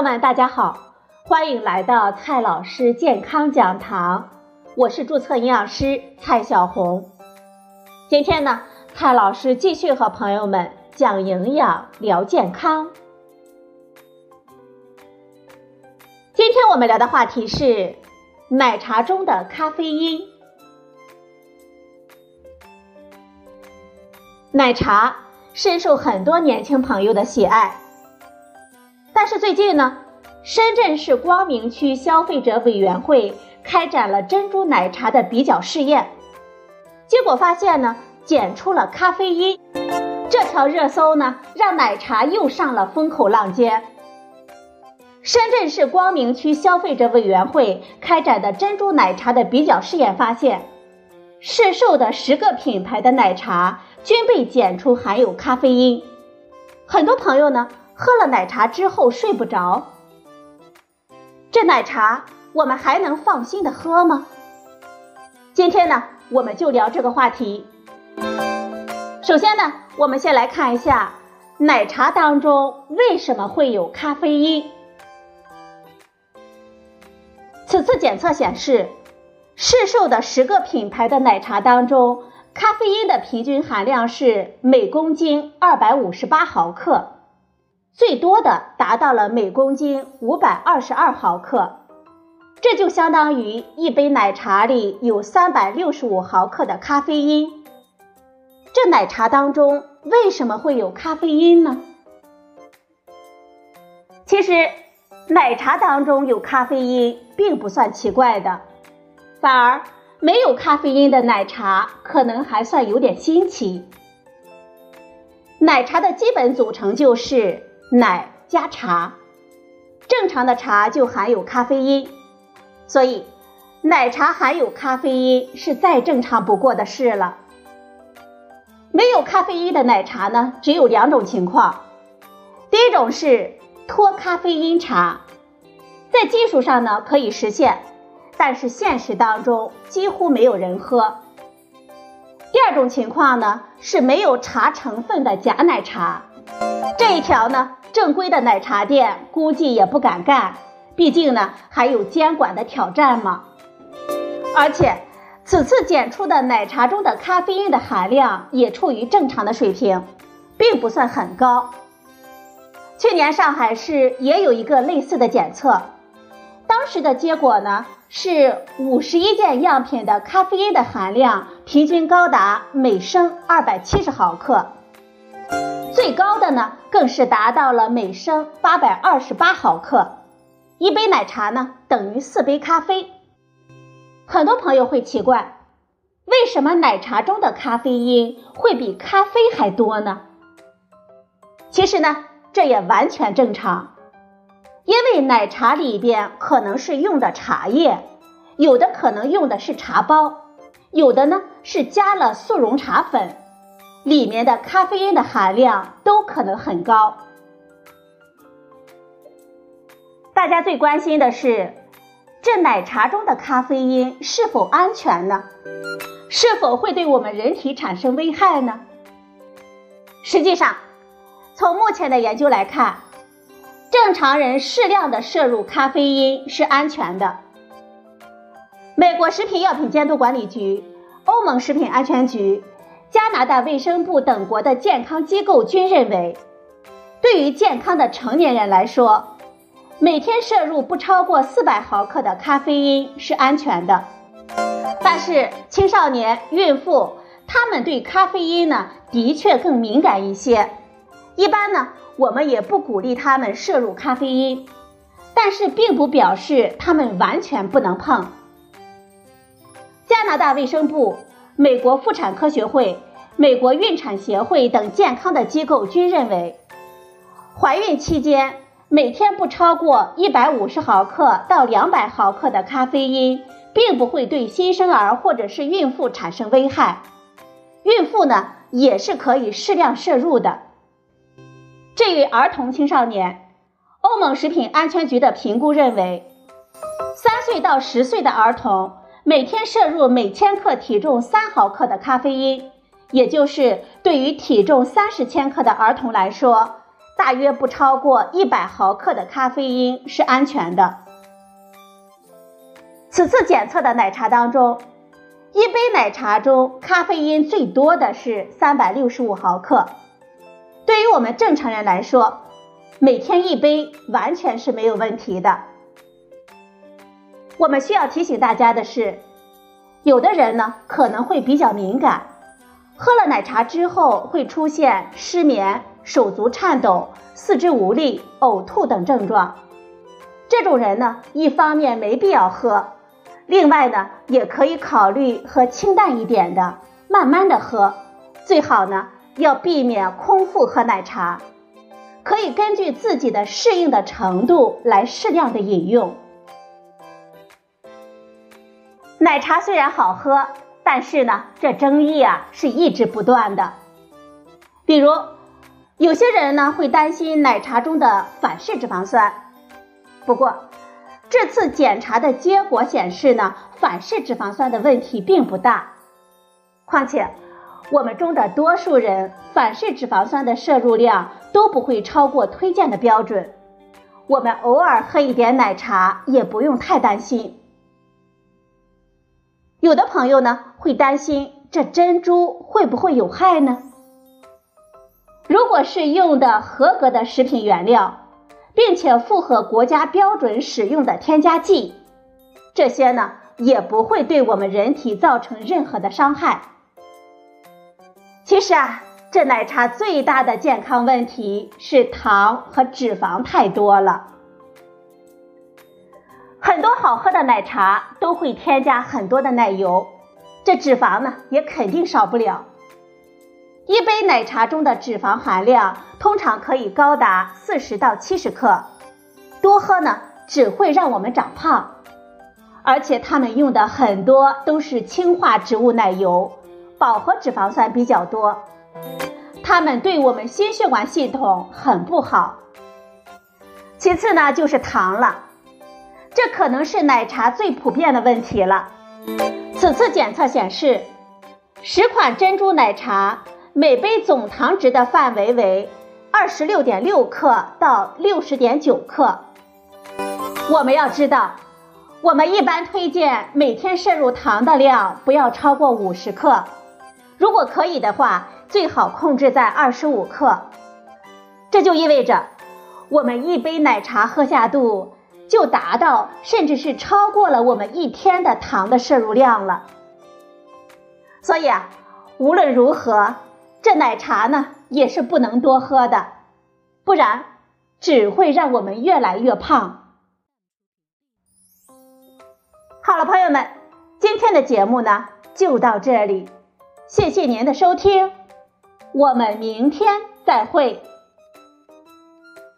朋友们，大家好，欢迎来到蔡老师健康讲堂，我是注册营养师蔡小红。今天呢，蔡老师继续和朋友们讲营养、聊健康。今天我们聊的话题是奶茶中的咖啡因。奶茶深受很多年轻朋友的喜爱。是最近呢，深圳市光明区消费者委员会开展了珍珠奶茶的比较试验，结果发现呢，检出了咖啡因。这条热搜呢，让奶茶又上了风口浪尖。深圳市光明区消费者委员会开展的珍珠奶茶的比较试验发现，市售的十个品牌的奶茶均被检出含有咖啡因。很多朋友呢。喝了奶茶之后睡不着，这奶茶我们还能放心的喝吗？今天呢，我们就聊这个话题。首先呢，我们先来看一下奶茶当中为什么会有咖啡因。此次检测显示，市售的十个品牌的奶茶当中，咖啡因的平均含量是每公斤二百五十八毫克。最多的达到了每公斤五百二十二毫克，这就相当于一杯奶茶里有三百六十五毫克的咖啡因。这奶茶当中为什么会有咖啡因呢？其实，奶茶当中有咖啡因并不算奇怪的，反而没有咖啡因的奶茶可能还算有点新奇。奶茶的基本组成就是。奶加茶，正常的茶就含有咖啡因，所以奶茶含有咖啡因是再正常不过的事了。没有咖啡因的奶茶呢，只有两种情况，第一种是脱咖啡因茶，在技术上呢可以实现，但是现实当中几乎没有人喝。第二种情况呢是没有茶成分的假奶茶，这一条呢。正规的奶茶店估计也不敢干，毕竟呢还有监管的挑战嘛。而且此次检出的奶茶中的咖啡因的含量也处于正常的水平，并不算很高。去年上海市也有一个类似的检测，当时的结果呢是五十一件样品的咖啡因的含量平均高达每升二百七十毫克。最高的呢，更是达到了每升八百二十八毫克，一杯奶茶呢等于四杯咖啡。很多朋友会奇怪，为什么奶茶中的咖啡因会比咖啡还多呢？其实呢，这也完全正常，因为奶茶里边可能是用的茶叶，有的可能用的是茶包，有的呢是加了速溶茶粉。里面的咖啡因的含量都可能很高。大家最关心的是，这奶茶中的咖啡因是否安全呢？是否会对我们人体产生危害呢？实际上，从目前的研究来看，正常人适量的摄入咖啡因是安全的。美国食品药品监督管理局、欧盟食品安全局。加拿大卫生部等国的健康机构均认为，对于健康的成年人来说，每天摄入不超过四百毫克的咖啡因是安全的。但是青少年、孕妇他们对咖啡因呢，的确更敏感一些。一般呢，我们也不鼓励他们摄入咖啡因，但是并不表示他们完全不能碰。加拿大卫生部。美国妇产科学会、美国孕产协会等健康的机构均认为，怀孕期间每天不超过一百五十毫克到两百毫克的咖啡因，并不会对新生儿或者是孕妇产生危害。孕妇呢也是可以适量摄入的。至于儿童青少年，欧盟食品安全局的评估认为，三岁到十岁的儿童。每天摄入每千克体重三毫克的咖啡因，也就是对于体重三十千克的儿童来说，大约不超过一百毫克的咖啡因是安全的。此次检测的奶茶当中，一杯奶茶中咖啡因最多的是三百六十五毫克。对于我们正常人来说，每天一杯完全是没有问题的。我们需要提醒大家的是，有的人呢可能会比较敏感，喝了奶茶之后会出现失眠、手足颤抖、四肢无力、呕吐等症状。这种人呢，一方面没必要喝。另外呢，也可以考虑喝清淡一点的，慢慢的喝，最好呢要避免空腹喝奶茶，可以根据自己的适应的程度来适量的饮用。奶茶虽然好喝，但是呢，这争议啊是一直不断的。比如，有些人呢会担心奶茶中的反式脂肪酸，不过。这次检查的结果显示呢，反式脂肪酸的问题并不大。况且，我们中的多数人反式脂肪酸的摄入量都不会超过推荐的标准。我们偶尔喝一点奶茶也不用太担心。有的朋友呢会担心这珍珠会不会有害呢？如果是用的合格的食品原料。并且符合国家标准使用的添加剂，这些呢也不会对我们人体造成任何的伤害。其实啊，这奶茶最大的健康问题是糖和脂肪太多了。很多好喝的奶茶都会添加很多的奶油，这脂肪呢也肯定少不了。一杯奶茶中的脂肪含量通常可以高达四十到七十克，多喝呢只会让我们长胖，而且他们用的很多都是氢化植物奶油，饱和脂肪酸比较多，它们对我们心血管系统很不好。其次呢就是糖了，这可能是奶茶最普遍的问题了。此次检测显示，十款珍珠奶茶。每杯总糖值的范围为二十六点六克到六十点九克。我们要知道，我们一般推荐每天摄入糖的量不要超过五十克，如果可以的话，最好控制在二十五克。这就意味着，我们一杯奶茶喝下肚，就达到甚至是超过了我们一天的糖的摄入量了。所以啊，无论如何。这奶茶呢也是不能多喝的，不然只会让我们越来越胖。好了，朋友们，今天的节目呢就到这里，谢谢您的收听，我们明天再会。